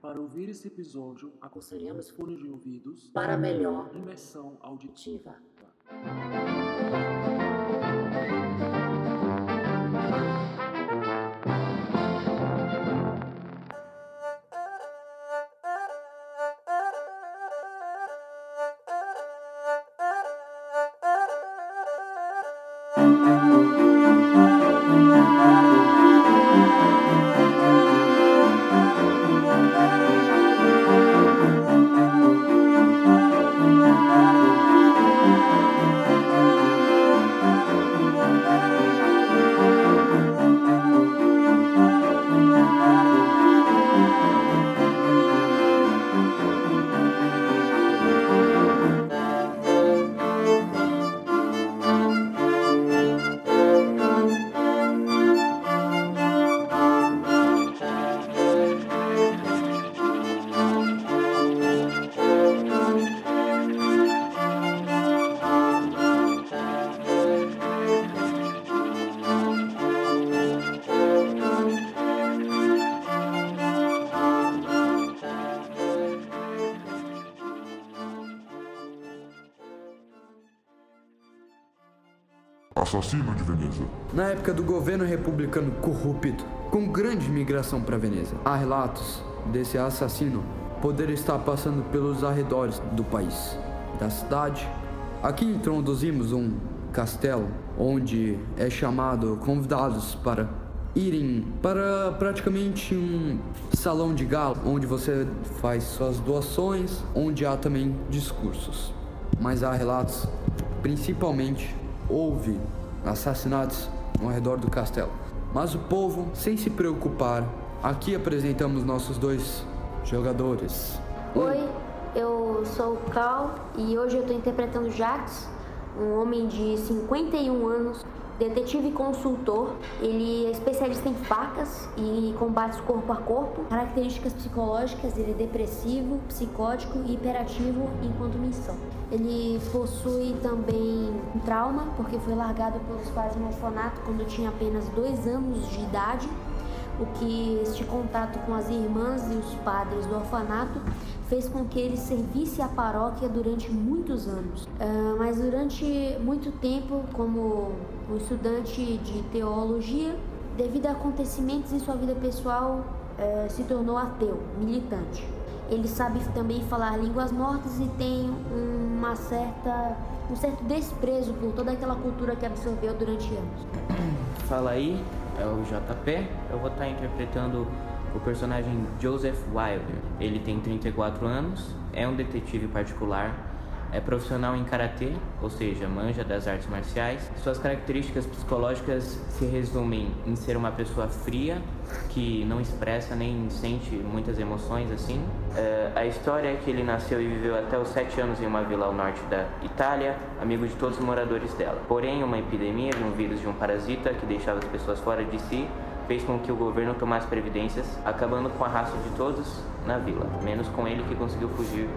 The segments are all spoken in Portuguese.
Para ouvir esse episódio, aconselhamos fone de ouvidos. Para melhor. Imersão auditiva. Assassino de Veneza. Na época do governo republicano corrupto, com grande migração para Veneza, há relatos desse assassino poder estar passando pelos arredores do país, da cidade. Aqui introduzimos um castelo onde é chamado convidados para irem para praticamente um salão de gala onde você faz suas doações, onde há também discursos. Mas há relatos, principalmente houve assassinatos ao redor do castelo. Mas o povo, sem se preocupar, aqui apresentamos nossos dois jogadores. Oi, eu sou o Cal e hoje eu estou interpretando Jax, um homem de 51 anos, detetive consultor. Ele é especialista em facas e combates corpo a corpo. Características psicológicas: ele é depressivo, psicótico e hiperativo enquanto missão. Ele possui também um trauma porque foi largado pelos pais no orfanato quando tinha apenas dois anos de idade o que este contato com as irmãs e os padres do orfanato fez com que ele servisse à paróquia durante muitos anos. Ah, mas durante muito tempo, como um estudante de teologia, devido a acontecimentos em sua vida pessoal, eh, se tornou ateu, militante. Ele sabe também falar línguas mortas e tem uma certa, um certo desprezo por toda aquela cultura que absorveu durante anos. Fala aí, é o JP. Eu vou estar interpretando o personagem Joseph Wilder. Ele tem 34 anos, é um detetive particular, é profissional em karatê, ou seja, manja das artes marciais. Suas características psicológicas se resumem em ser uma pessoa fria, que não expressa nem sente muitas emoções assim. É, a história é que ele nasceu e viveu até os 7 anos em uma vila ao norte da Itália, amigo de todos os moradores dela. Porém, uma epidemia de um vírus de um parasita que deixava as pessoas fora de si fez com que o governo tomasse previdências, acabando com a raça de todos na vila, menos com ele que conseguiu fugir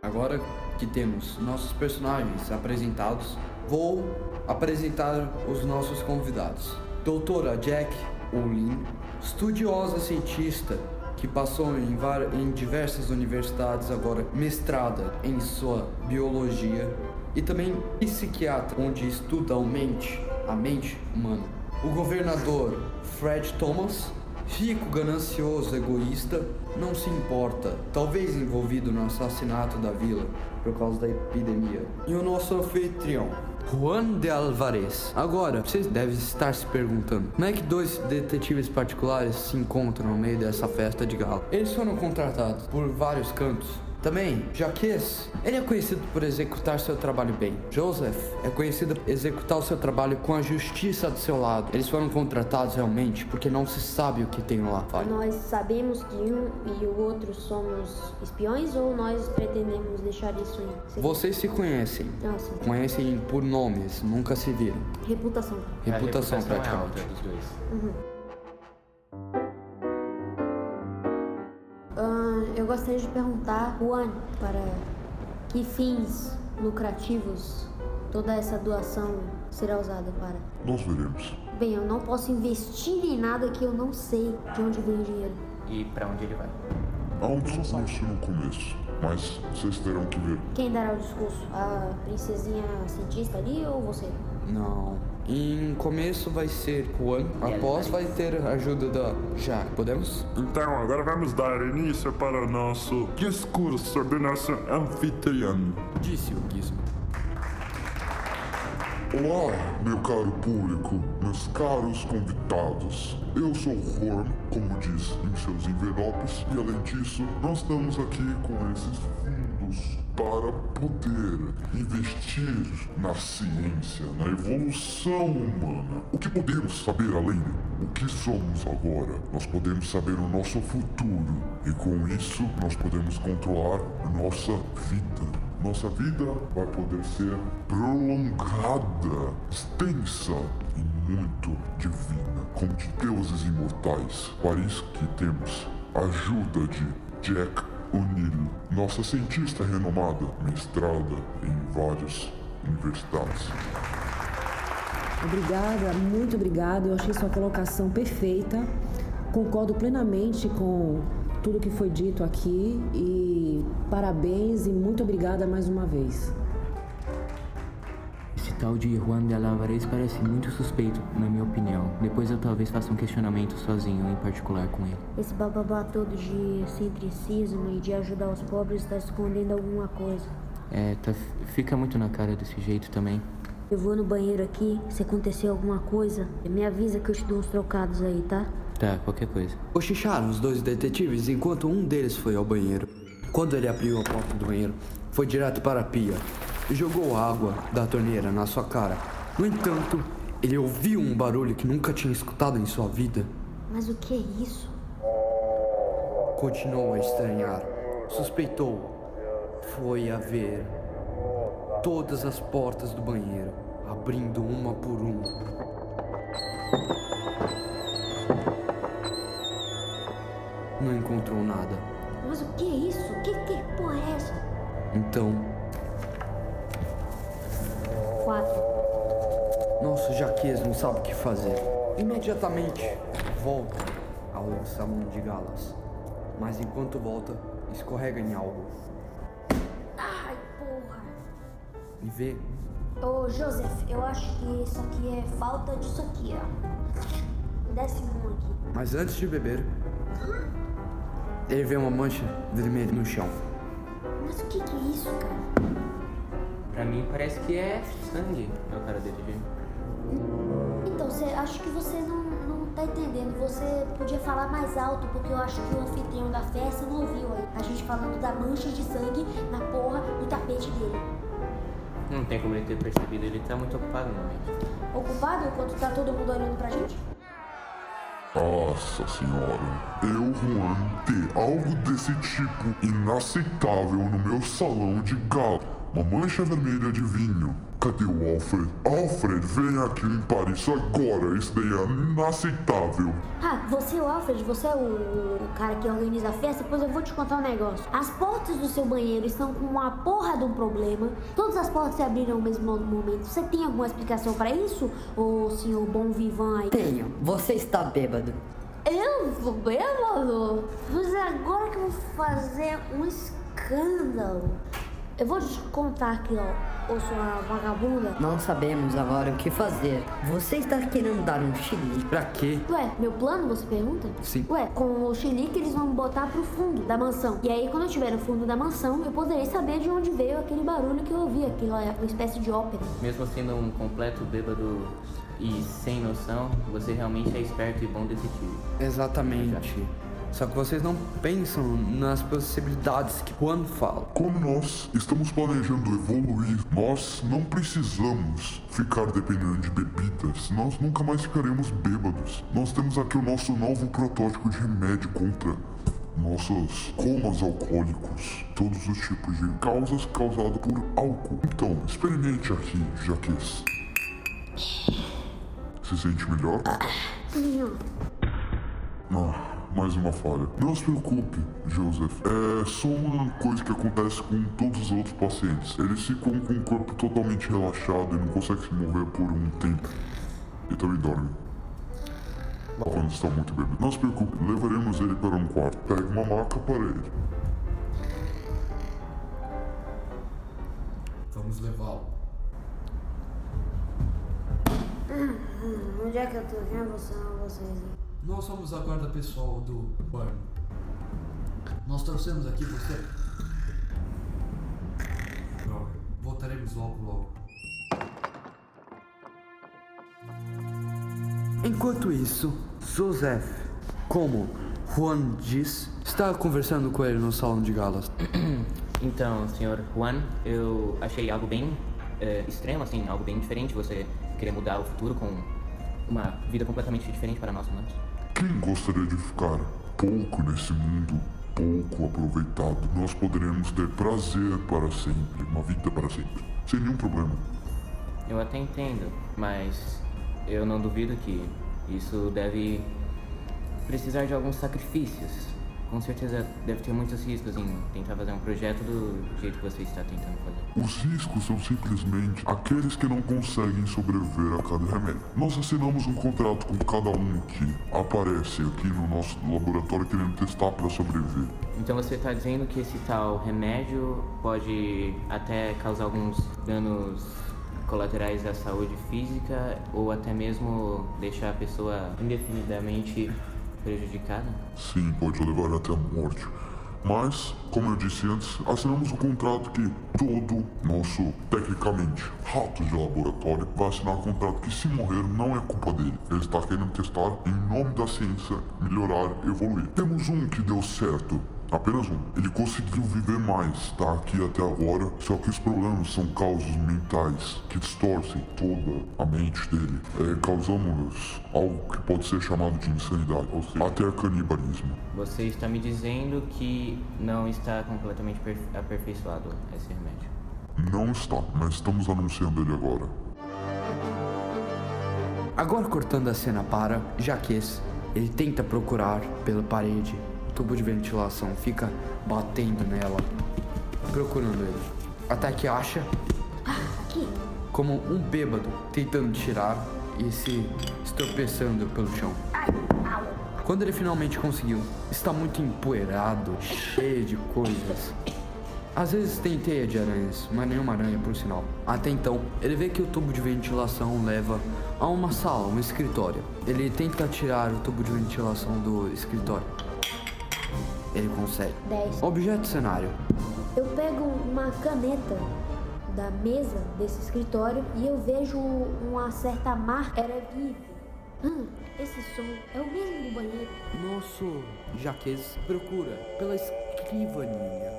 Agora que temos nossos personagens apresentados, vou apresentar os nossos convidados. Doutora Jack Olin, estudiosa cientista que passou em, var- em diversas universidades, agora mestrada em sua biologia e também psiquiatra, onde estuda a mente, a mente humana. O governador Fred Thomas, rico, ganancioso, egoísta, não se importa, talvez envolvido no assassinato da vila por causa da epidemia. E o nosso anfitrião, Juan de Alvarez. Agora, vocês devem estar se perguntando, como é que dois detetives particulares se encontram no meio dessa festa de gala? Eles foram contratados por vários cantos Também, Jaques, ele é conhecido por executar seu trabalho bem. Joseph é conhecido por executar o seu trabalho com a justiça do seu lado. Eles foram contratados realmente porque não se sabe o que tem lá. Fale. Nós sabemos que um e o outro somos espiões ou nós pretendemos deixar isso em? Vocês se conhecem. Ah, sim. Conhecem por nomes, nunca se viram. Reputação. Reputação, a reputação é praticamente. alta dos dois. Ah, gostaria de perguntar, Juan, para que fins lucrativos toda essa doação será usada para? Nós veremos. Bem, eu não posso investir em nada que eu não sei de onde vem o dinheiro. E pra onde ele vai? Há um discurso no começo, mas vocês terão que ver. Quem dará o discurso? A princesinha cientista ali ou você? Não. Em começo vai ser Juan, após vai ter a ajuda da Jaque. Podemos? Então, agora vamos dar início para o nosso discurso do nosso anfitrião. Disse o Gizmo. Olá, meu caro público, meus caros convidados. Eu sou Horn, como diz em seus envelopes, e além disso, nós estamos aqui com esses para poder investir na ciência, na evolução humana. O que podemos saber além? O que somos agora? Nós podemos saber o nosso futuro, e com isso, nós podemos controlar nossa vida. Nossa vida vai poder ser prolongada, extensa e muito divina, como de deuses imortais. Para isso que temos a ajuda de Jack O'Neill, nossa cientista renomada, mestrada em várias universidades. Obrigada, muito obrigada. Eu achei sua colocação perfeita. Concordo plenamente com tudo que foi dito aqui e parabéns e muito obrigada mais uma vez. Tal de Juan de Alvarez parece muito suspeito, na minha opinião. Depois eu talvez faça um questionamento sozinho, em particular com ele. Esse bababá todo de centricismo e de ajudar os pobres está escondendo alguma coisa. É, tá, fica muito na cara desse jeito também. Eu vou no banheiro aqui, se acontecer alguma coisa, me avisa que eu te dou uns trocados aí, tá? Tá, qualquer coisa. Cochicharam os dois detetives enquanto um deles foi ao banheiro. Quando ele abriu a porta do banheiro, foi direto para a pia jogou água da torneira na sua cara. No entanto, ele ouviu um barulho que nunca tinha escutado em sua vida. Mas o que é isso? Continuou a estranhar. Suspeitou. Foi a ver todas as portas do banheiro, abrindo uma por uma. Não encontrou nada. Mas o que é isso? Que, que porra é essa? Então, nosso Jaques não sabe o que fazer. Imediatamente volta ao salão de galas. Mas enquanto volta, escorrega em algo Ai, porra. e vê Ô, Joseph, eu acho que isso aqui é falta disso aqui, ó. Desce um aqui. Mas antes de beber, ele vê uma mancha vermelha no chão. Mas o que que é isso, cara? Pra mim parece que é sangue, meu cara detetive. Então, você, acho que você não, não tá entendendo. Você podia falar mais alto, porque eu acho que o anfitrião da festa não ouviu aí. A gente falando da mancha de sangue na porra do tapete dele. Não tem como ele ter percebido, ele tá muito ocupado no momento. Ocupado enquanto tá todo mundo olhando pra gente? Nossa senhora, eu, Juan, ter algo desse tipo inaceitável no meu salão de gala. Uma mancha vermelha de vinho. Cadê o Alfred? Alfred, vem aqui limpar isso agora. Isso daí é inaceitável. Ah, você é o Alfred, você é o, o cara que organiza a festa, pois eu vou te contar um negócio. As portas do seu banheiro estão com uma porra de um problema. Todas as portas se abriram ao mesmo momento. Você tem alguma explicação pra isso, ô senhor bom vivan aí? Tenho. Você está bêbado. Eu vou bêbado? Mas é agora que eu vou fazer um escândalo. Eu vou te contar aqui, ó, ô sua vagabunda. Não sabemos agora o que fazer. Você está querendo dar um chilique. Pra quê? Ué, meu plano, você pergunta? Sim. Ué, com o xilique eles vão botar pro fundo da mansão. E aí, quando eu estiver no fundo da mansão, eu poderei saber de onde veio aquele barulho que eu ouvi. Aquilo é uma espécie de ópera. Mesmo sendo um completo bêbado e sem noção, você realmente é esperto e bom detetive. Exatamente. Só que vocês não pensam nas possibilidades que Juan fala. Como nós estamos planejando evoluir, nós não precisamos ficar dependendo de bebidas. Nós nunca mais ficaremos bêbados. Nós temos aqui o nosso novo protótipo de remédio contra nossos comas alcoólicos, todos os tipos de causas causadas por álcool. Então, experimente aqui, Jaques. Se sente melhor? Ah, mais uma falha. Não se preocupe, Joseph. É só uma coisa que acontece com todos os outros pacientes. Eles ficam com o corpo totalmente relaxado e não conseguem se mover por um tempo. E também dormem. Quando está muito bêbado. Não se preocupe, levaremos ele para um quarto. Pegue uma maca para ele. Vamos levá-lo. Onde é que eu tô? Quem é você, vocês aí? Nós somos a guarda pessoal do Burn. Nós trouxemos aqui você. Droga. Voltaremos logo, logo. Enquanto isso, Joseph, como Juan diz, está conversando com ele no salão de galas. Então, senhor Juan, eu achei algo bem eh, extremo, assim, algo bem diferente. Você querer mudar o futuro com uma vida completamente diferente para nós humanos. Quem gostaria de ficar pouco nesse mundo, pouco aproveitado? Nós poderemos ter prazer para sempre, uma vida para sempre, sem nenhum problema. Eu até entendo, mas eu não duvido que isso deve precisar de alguns sacrifícios. Com certeza deve ter muitos riscos em tentar fazer um projeto do jeito que você está tentando fazer. Os riscos são simplesmente aqueles que não conseguem sobreviver a cada remédio. Nós assinamos um contrato com cada um que aparece aqui no nosso laboratório querendo testar para sobreviver. Então você está dizendo que esse tal remédio pode até causar alguns danos colaterais à saúde física ou até mesmo deixar a pessoa indefinidamente prejudicada? Sim, pode levar até a morte. Mas, como eu disse antes, assinamos um contrato que todo nosso, tecnicamente, rato de laboratório vai assinar um contrato que se morrer não é culpa dele. Ele está querendo testar em nome da ciência, melhorar, evoluir. Temos um que deu certo. Apenas um. Ele conseguiu viver mais, tá aqui até agora, só que os problemas são causas mentais que distorcem toda a mente dele, é, causamos algo que pode ser chamado de insanidade, ou seja, até canibalismo. Você está me dizendo que não está completamente perfe- aperfeiçoado esse remédio. Não está, mas estamos anunciando ele agora. Agora cortando a cena para Jaques, ele tenta procurar pela parede, tubo de ventilação fica batendo nela, procurando ele. Até que acha Aqui. como um bêbado tentando tirar e se estropeçando pelo chão. Quando ele finalmente conseguiu, está muito empoeirado, cheio de coisas. Às vezes tem teia de aranhas, mas nenhuma aranha por sinal. Até então, ele vê que o tubo de ventilação leva a uma sala, um escritório. Ele tenta tirar o tubo de ventilação do escritório. Ele consegue. 10. Objeto cenário. Eu pego uma caneta da mesa desse escritório e eu vejo uma certa marca. Era vive. Hum, esse som é o mesmo do banheiro. Nosso Jaques procura pela escrivaninha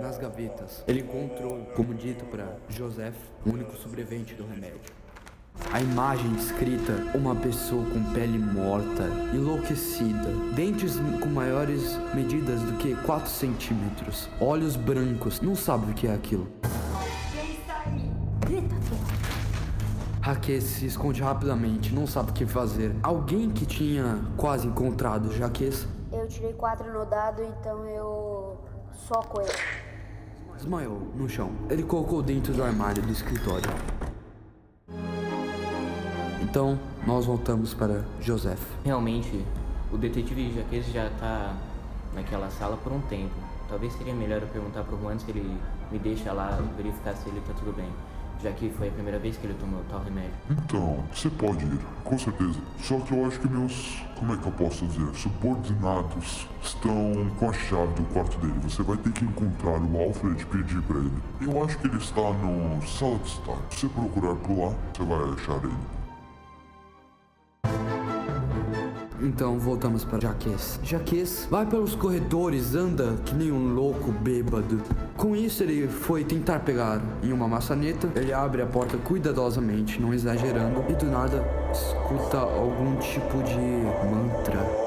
nas gavetas. Ele encontrou, como dito para Joseph, o único sobrevivente do remédio. A imagem descrita, uma pessoa com pele morta, enlouquecida, dentes com maiores medidas do que 4 centímetros, olhos brancos, não sabe o que é aquilo. Raquel se esconde rapidamente, não sabe o que fazer. Alguém que tinha quase encontrado Jaques Eu tirei 4 no dado, então eu soco ele. Desmaiou no chão. Ele colocou dentro do armário do escritório. Então, nós voltamos para Joseph. Realmente, o detetive Jaques já tá naquela sala por um tempo. Talvez seria melhor eu perguntar pro Juan se ele me deixa lá verificar se ele tá tudo bem. Já que foi a primeira vez que ele tomou tal remédio. Então, você pode ir, com certeza. Só que eu acho que meus, como é que eu posso dizer, subordinados estão com a chave do quarto dele. Você vai ter que encontrar o Alfred e pedir pra ele. Eu acho que ele está no sala de estar. Se você procurar por lá, você vai achar ele. Então voltamos para Jaques. Jaques vai pelos corredores, anda que nem um louco bêbado. Com isso, ele foi tentar pegar em uma maçaneta. Ele abre a porta cuidadosamente, não exagerando, e do nada escuta algum tipo de mantra.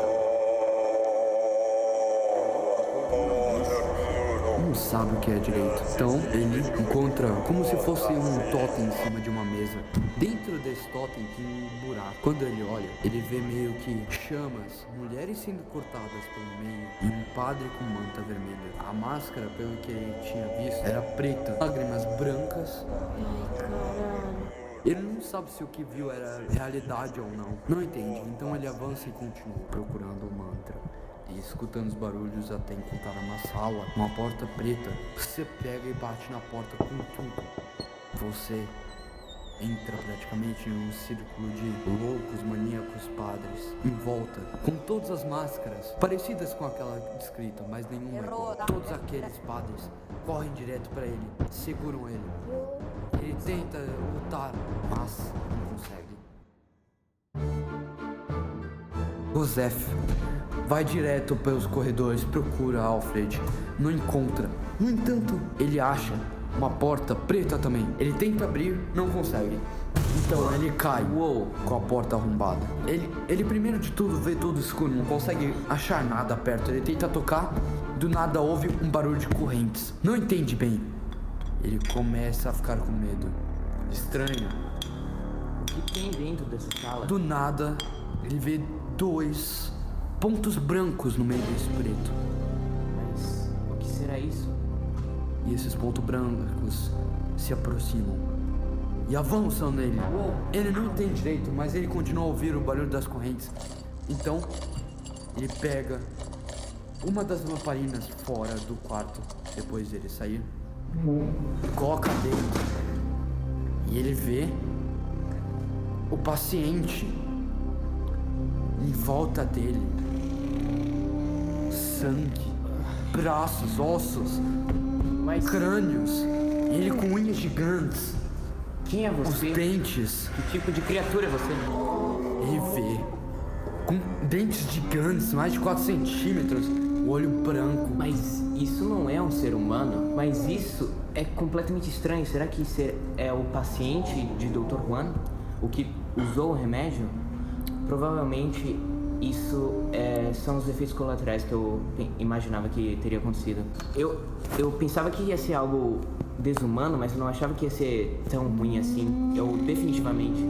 não sabe o que é direito. Então ele encontra como se fosse um totem em cima de uma totem tem um buraco. Quando ele olha, ele vê meio que chamas, mulheres sendo cortadas pelo meio e um padre com manta vermelha. A máscara, pelo que ele tinha visto, era preta, lágrimas brancas. Ai, caralho. Ele não sabe se o que viu era realidade ou não. Não entende, então ele avança e continua procurando o mantra e escutando os barulhos até encontrar uma sala, uma porta preta. Você pega e bate na porta com tudo. Você entra praticamente em um círculo de loucos, maníacos padres em volta, com todas as máscaras parecidas com aquela descrita, mas nenhuma é. Todos aqueles padres correm direto para ele, seguram ele. Ele tenta lutar, mas não consegue. Joseph vai direto pelos corredores, procura Alfred, não encontra. No entanto, ele acha uma porta preta também. Ele tenta abrir, não consegue. Então ele cai Uou. com a porta arrombada. Ele, ele primeiro de tudo vê tudo escuro, não consegue achar nada perto. Ele tenta tocar, do nada ouve um barulho de correntes. Não entende bem. Ele começa a ficar com medo. Estranho. O que tem dentro dessa sala? Do nada, ele vê dois pontos brancos no meio desse preto. Mas o que será isso? E esses pontos brancos se aproximam e avançam nele. Ele não tem direito, mas ele continua a ouvir o barulho das correntes. Então, ele pega uma das lamparinas fora do quarto, depois dele sair, coloca dentro e ele vê o paciente em volta dele. Sangue, braços, ossos, Mas crânios, ele com unhas gigantes, quem é os você? dentes. Que tipo de criatura é você? Ele vê com dentes gigantes, mais de 4 centímetros, o olho branco. Mas isso não é um ser humano? Mas isso é completamente estranho. Será que isso é- é o paciente de Dr. Juan? O que usou o remédio? Provavelmente isso é, são os efeitos colaterais que eu imaginava que teria acontecido. Eu, eu pensava que ia ser algo desumano, mas eu não achava que ia ser tão ruim assim. Eu definitivamente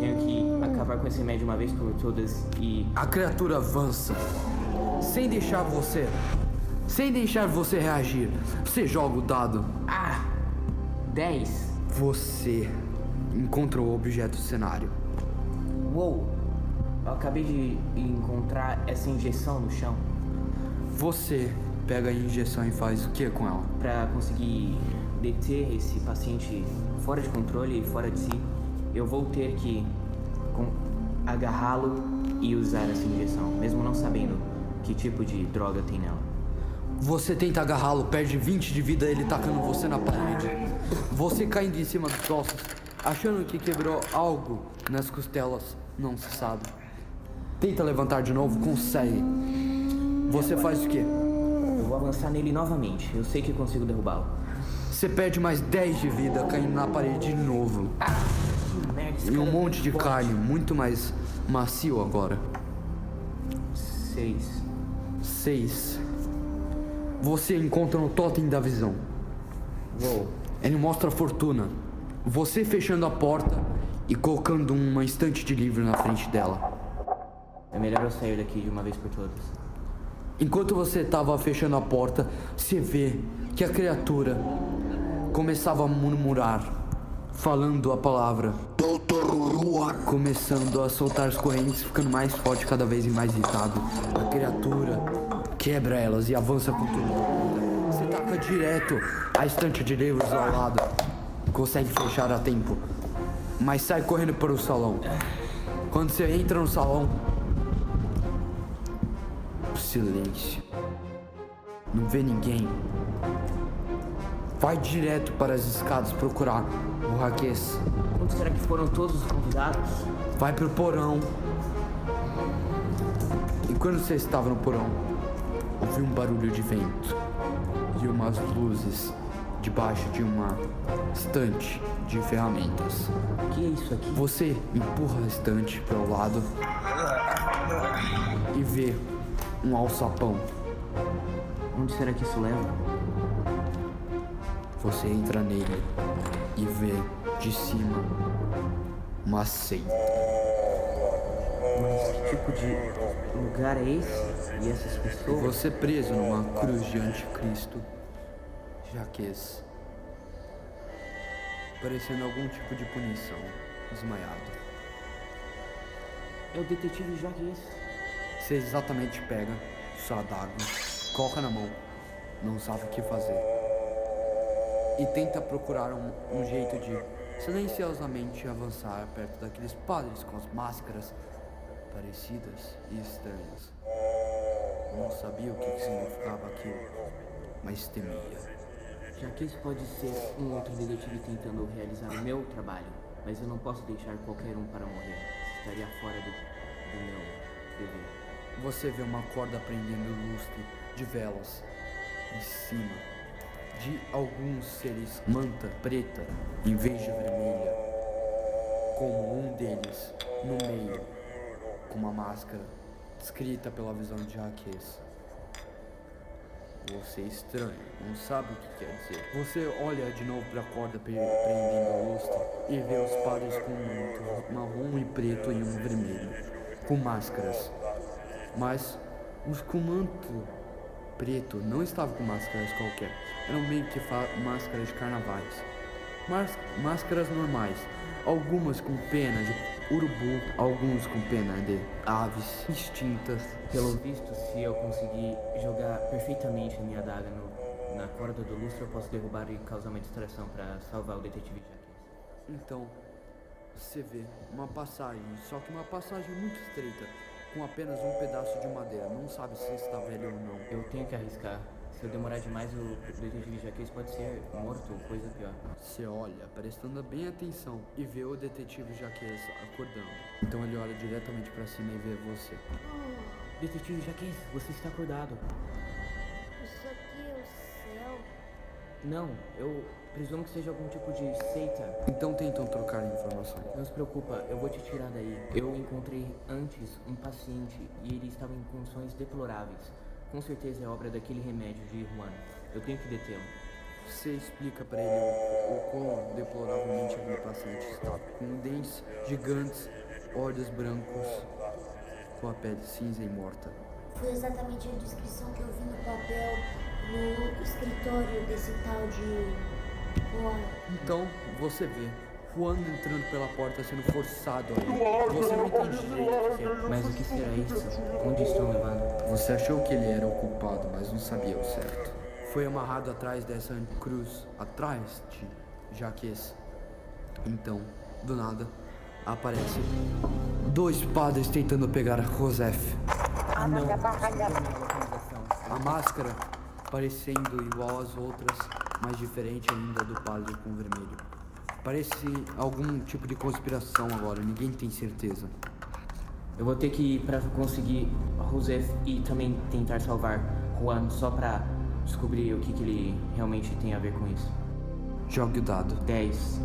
tenho que acabar com esse remédio uma vez por todas e A criatura avança, sem deixar você, sem deixar você reagir. Você joga o dado. Ah! 10. Você encontra o objeto do cenário. Uou! Eu acabei de encontrar essa injeção no chão Você pega a injeção e faz o que com ela? para conseguir deter esse paciente fora de controle e fora de si. Eu vou ter que agarrá-lo e usar essa injeção, mesmo não sabendo que tipo de droga tem nela. Você tenta agarrá-lo, perde 20 de vida, ele tacando você na parede. Você caindo em cima dos ossos, achando que quebrou algo nas costelas, não se sabe. Tenta levantar de novo, consegue. Você faz o quê? Eu vou avançar nele novamente. Eu sei que consigo derrubá-lo. Você perde mais 10 de vida, caindo na parede de novo. Que merda, esse E um é monte de carne, muito mais macio agora. Seis. 6. Você encontra no totem da visão. Uou. Ele mostra a fortuna. Você fechando a porta e colocando uma estante de livro na frente dela. É melhor eu sair daqui de uma vez por todas. Enquanto você estava fechando a porta, você vê que a criatura começava a murmurar, falando a palavra. Começando a soltar as correntes, ficando mais forte cada vez e mais irritado. A criatura quebra elas e avança com tudo. Você taca direto a estante de livros ao lado. Consegue fechar a tempo. Mas sai correndo para o salão. Quando você entra no salão, silêncio. Não vê ninguém. Vai direto para as escadas procurar o Raquês. Onde será que foram todos os convidados? Vai pro porão. Quando você estava no porão, ouvi um barulho de vento e umas luzes debaixo de uma estante de ferramentas. O que é isso aqui? Você empurra a estante para o lado e vê um alçapão. Onde será que isso leva? Você entra nele e vê de cima uma seita. Mas que tipo de lugar é esse? E essas pessoas? Você preso numa cruz de anticristo, jaquês, parecendo algum tipo de punição, desmaiado. É o detetive Jaques. Você exatamente pega sua adaga, coloca na mão, não sabe o que fazer. E tenta procurar um, um jeito de silenciosamente avançar perto daqueles padres com as máscaras parecidas e estranhas. Não sabia o que, que significava aquilo, mas temia. Jaques pode ser um outro detetive tentando realizar o meu trabalho, mas eu não posso deixar qualquer um para morrer. Estaria fora do, do meu dever. Você vê uma corda prendendo o lustre de velas em cima de alguns seres manta preta em vez de vermelha, como um deles no meio, com uma máscara descrita pela visão de Jaques. Você é estranho, não sabe o que quer dizer. Você olha de novo para a corda pre- prendendo o lustre e vê os padres com manto marrom e preto e um vermelho, com máscaras. Mas os com manto preto não estavam com máscaras qualquer, eram meio que máscaras de carnavais. Mas máscaras normais, algumas com pena de urubu, alguns com pena de aves extintas. Pelo visto, se eu conseguir jogar perfeitamente a minha adaga no, na corda do lustre, eu posso derrubar e causar uma distração para salvar o detetive Jaques. Então, você vê uma passagem, só que uma passagem muito estreita, com apenas um pedaço de madeira. Não sabe se está velho ou não. Eu tenho que arriscar. Se eu demorar demais, o detetive Jaques pode ser morto ou coisa pior. Você olha, prestando bem atenção, e vê o detetive Jaques acordando. Então ele olha diretamente para cima e vê você. Detetive Jaques, você está acordado. Isso aqui é o céu. Não, eu presumo que seja algum tipo de seita. Então tentam trocar informações. Não se preocupa, eu vou te tirar daí. Eu encontrei antes um paciente e ele estava em condições deploráveis. Com certeza é obra daquele remédio de Juan. Eu tenho que detê-lo. Você explica para ele o, o quão deploravelmente aquele paciente está. Com dentes gigantes, olhos brancos, com a pele cinza e morta. Foi exatamente a descrição que eu vi no papel no escritório desse tal de. Então você vê Juan entrando pela porta sendo forçado a ir. Você não entende direito o que é. Mas o que será isso? Onde estão levando? Você achou que ele era o culpado, mas não sabia o certo. Foi amarrado atrás dessa cruz, atrás de Jaques. Então, do nada, aparece dois padres tentando pegar Josef. Ah, não. A máscara parecendo igual às outras, mas diferente ainda do padre com vermelho. Parece algum tipo de conspiração agora, ninguém tem certeza. Eu vou ter que ir pra conseguir Josef e também tentar salvar Juan só pra descobrir o que, que ele realmente tem a ver com isso. Jogue o dado. 10.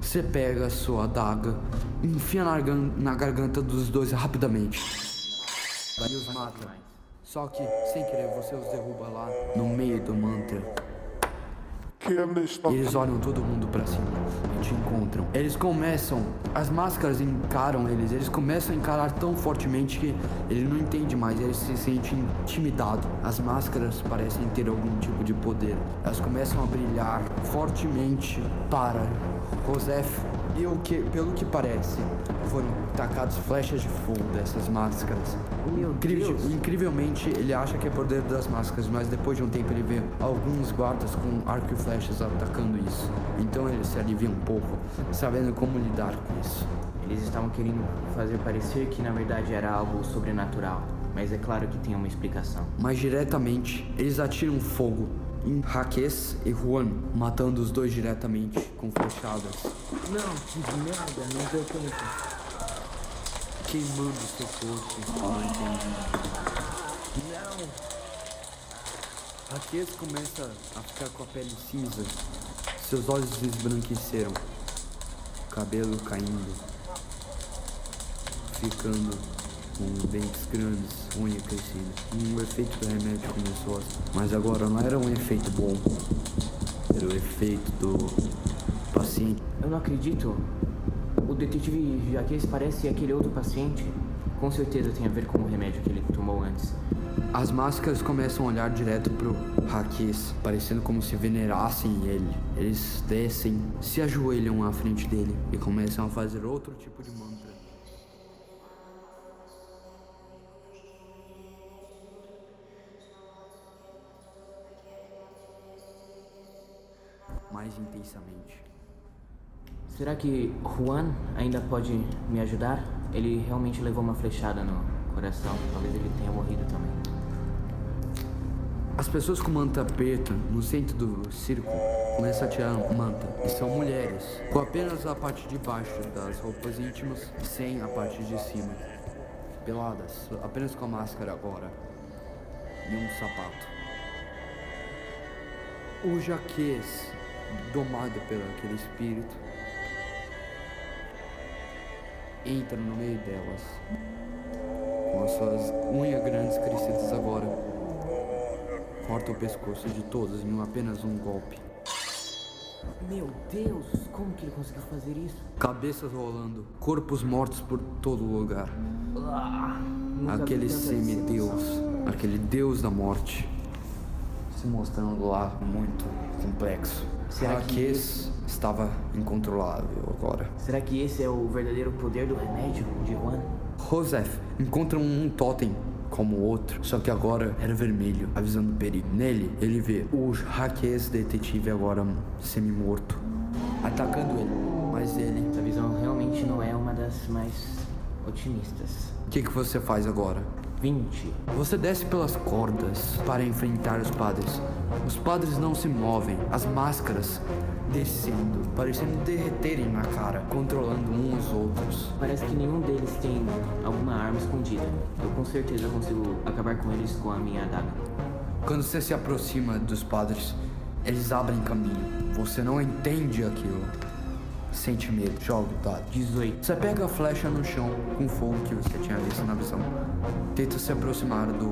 Você pega a sua adaga, enfia na, na garganta dos dois rapidamente. E os mata. Só que, sem querer, você os derruba lá no meio do mantra. E eles olham todo mundo pra cima e te encontram. Eles começam, as máscaras encaram eles, eles começam a encarar tão fortemente que ele não entende mais, ele se sente intimidado. As máscaras parecem ter algum tipo de poder. Elas começam a brilhar fortemente para Josef. E o que, pelo que parece, foram tacadas flechas de fogo dessas máscaras. Meu Incrível- Deus. incrivelmente, ele acha que é poder das máscaras, mas depois de um tempo ele vê alguns guardas com arco e flechas atacando isso. Então ele se alivia um pouco, sabendo como lidar com isso. Eles estavam querendo fazer parecer que na verdade era algo sobrenatural. Mas é claro que tem uma explicação. Mas diretamente, eles atiram fogo em Jaques e Juan, matando os dois diretamente com flechadas. Não, que merda, não deu tempo. queimando seu corpo. Não entende. Não! Raquez começa a ficar com a pele cinza. Seus olhos esbranqueceram. Cabelo caindo. Ficando com dentes grandes, unha crescida. Um efeito do remédio começou a... Mas agora não era um efeito bom. Era o efeito do paciente. Eu não acredito. O detetive Jaques parece aquele outro paciente. Com certeza tem a ver com o remédio que ele tomou antes. As máscaras começam a olhar direto pro Raquês, parecendo como se venerassem ele. Eles descem, se ajoelham à frente dele e começam a fazer outro tipo de mantra. Mais intensamente. Será que Juan ainda pode me ajudar? Ele realmente levou uma flechada no coração. Talvez ele tenha morrido também. As pessoas com manta preta no centro do círculo começam a tirar manta e são mulheres, com apenas a parte de baixo das roupas íntimas, sem a parte de cima. Peladas, apenas com a máscara agora e um sapato. O jaquês, domado pelo aquele espírito, entra no meio delas, com as suas unhas grandes crescidas agora. Corta o pescoço de todas em apenas um golpe. Meu Deus, como que ele conseguiu fazer isso? Cabeças rolando, corpos mortos por todo lugar. Vi Aquele semideus, aquele deus da morte, se mostrando lá muito complexo. Será que estava incontrolável agora. Será que esse é o verdadeiro poder do remédio de Juan? Joseph encontra um totem como o outro, só que agora era vermelho, avisando o perigo. Nele, ele vê o Raquês detetive agora semi-morto, atacando ele. Mas ele, Essa visão realmente não é uma das mais otimistas. o que, que você faz agora? 20. Você desce pelas cordas para enfrentar os padres. Os padres não se movem, as máscaras descendo, parecendo derreterem na cara, controlando uns os outros. Parece que nenhum deles tem alguma arma escondida. Eu com certeza consigo acabar com eles com a minha adaga. Quando você se aproxima dos padres, eles abrem caminho. Você não entende aquilo. Sente medo, joga o dado. 18. Você pega a flecha no chão com fogo que você tinha visto na visão. Tenta se aproximar do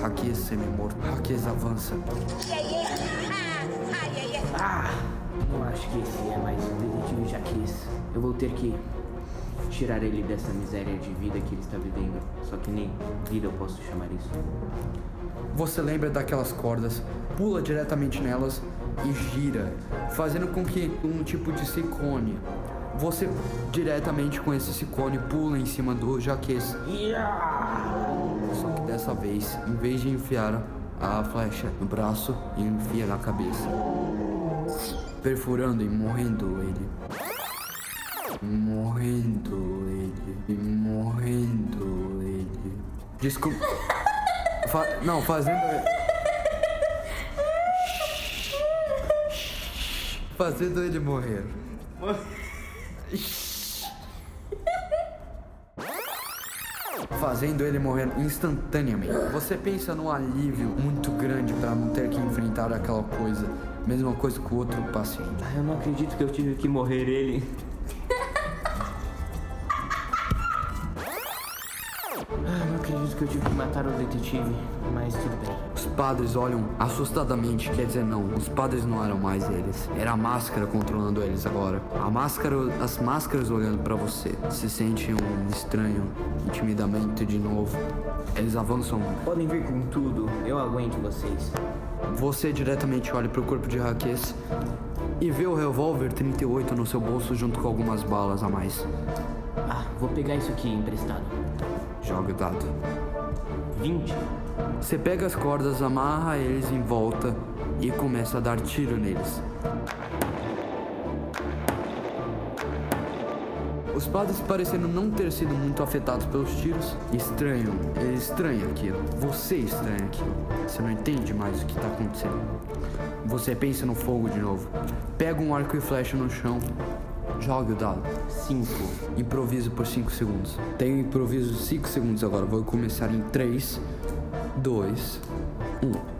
Raquês semi-morto. Raquês avança. Ah! Eu acho que esse é mais um detetive Jaques. Eu vou ter que tirar ele dessa miséria de vida que ele está vivendo. Só que nem vida eu posso chamar isso. Você lembra daquelas cordas, pula diretamente nelas e gira, fazendo com que um tipo de ciclone. Você diretamente com esse ciclone pula em cima do jaquês. Só que dessa vez, em vez de enfiar a flecha no braço, enfia na cabeça. Perfurando e morrendo ele. Morrendo ele. Morrendo ele. Desculpa. Fa- não, fazendo. Fazendo ele morrer. Fazendo ele morrer instantaneamente. Você pensa num alívio muito grande para não ter que enfrentar aquela coisa. Mesma coisa que o outro paciente. Ah, eu não acredito que eu tive que morrer ele. Ah, eu não acredito que eu tive que matar o detetive, mas tudo bem. Padres olham assustadamente, quer dizer, não, os padres não eram mais eles. Era a máscara controlando eles agora. A máscara, as máscaras olhando pra você. Se sente um estranho intimidamento de novo. Eles avançam. Podem vir com tudo, eu aguento vocês. Você diretamente olha pro corpo de Raquês e vê o revólver 38 no seu bolso junto com algumas balas a mais. Ah, vou pegar isso aqui emprestado. Joga o dado. 20. Você pega as cordas, amarra eles em volta e começa a dar tiro neles. Os padres parecendo não ter sido muito afetados pelos tiros, estranham, ele estranha aquilo. Você estranha aquilo. Você não entende mais o que está acontecendo. Você pensa no fogo de novo. Pega um arco e flecha no chão Jogue o dado. 5. Improviso por 5 segundos. Tenho improviso 5 segundos agora. Vou começar em 3, 2, 1.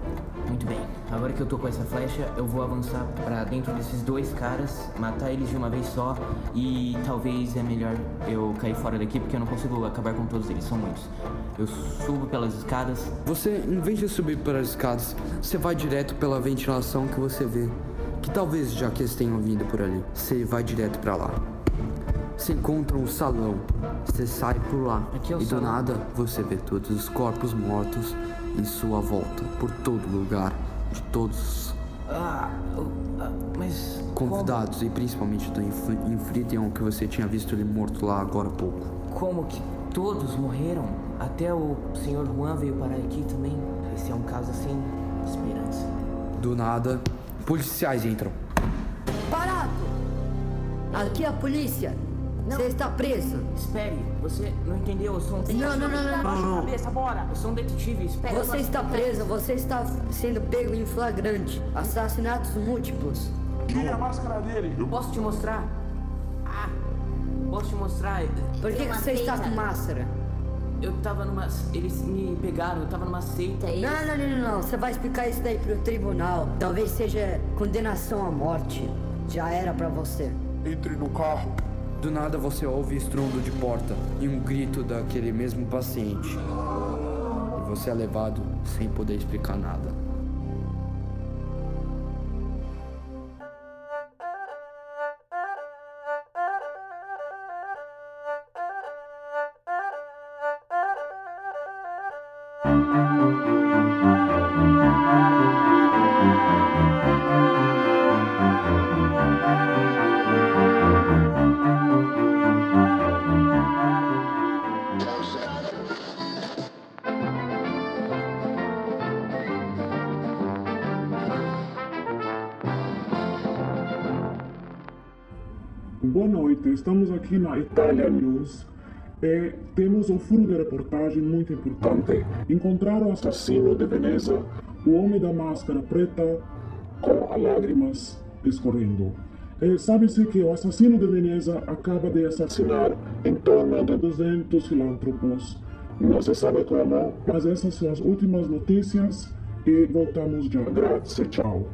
Muito bem. Agora que eu tô com essa flecha, eu vou avançar pra dentro desses dois caras, matar eles de uma vez só e talvez é melhor eu cair fora daqui porque eu não consigo acabar com todos eles, são muitos. Eu subo pelas escadas. Você, em vez de subir pelas escadas, você vai direto pela ventilação que você vê. Que talvez já que eles tenham vindo por ali, você vai direto pra lá. Você encontra um salão, você sai por lá Aqui é o e do salão. nada você vê todos os corpos mortos em sua volta, por todo lugar, de todos Ah, ah, mas. como- convidados e principalmente do Inf Infridion que você tinha visto ele morto lá agora há pouco. Como que todos morreram? Até o Sr. Juan veio parar aqui também. Esse é um caso sem esperança. Do nada, policiais entram. Parado! Aqui é a polícia. Você está preso. Espere, você não entendeu? Eu sou um Não, não, não, não, não. Cabeça, bora! Eu sou um detetive, espere. Você está preso, você está sendo pego em flagrante. Assassinatos múltiplos. Tire a máscara dele. Posso te mostrar? Ah, posso te mostrar? Por que, que você está com máscara? Eu tava numa. Eles me pegaram, eu tava numa seita. Não, não, não, não, não. Você vai explicar isso daí pro tribunal. Talvez seja condenação à morte. Já era pra você. Entre no carro. Do nada você ouve estrondo de porta e um grito daquele mesmo paciente. E você é levado sem poder explicar nada. Estamos aqui na Itália News e temos um furo de reportagem muito importante. Encontraram o assassino de Veneza, o homem da máscara preta com lágrimas escorrendo. E Sabe-se que o assassino de Veneza acaba de assassinar em torno de 200 filântropos. Não se sabe como, mas essas são as últimas notícias e voltamos já. Grazie, tchau.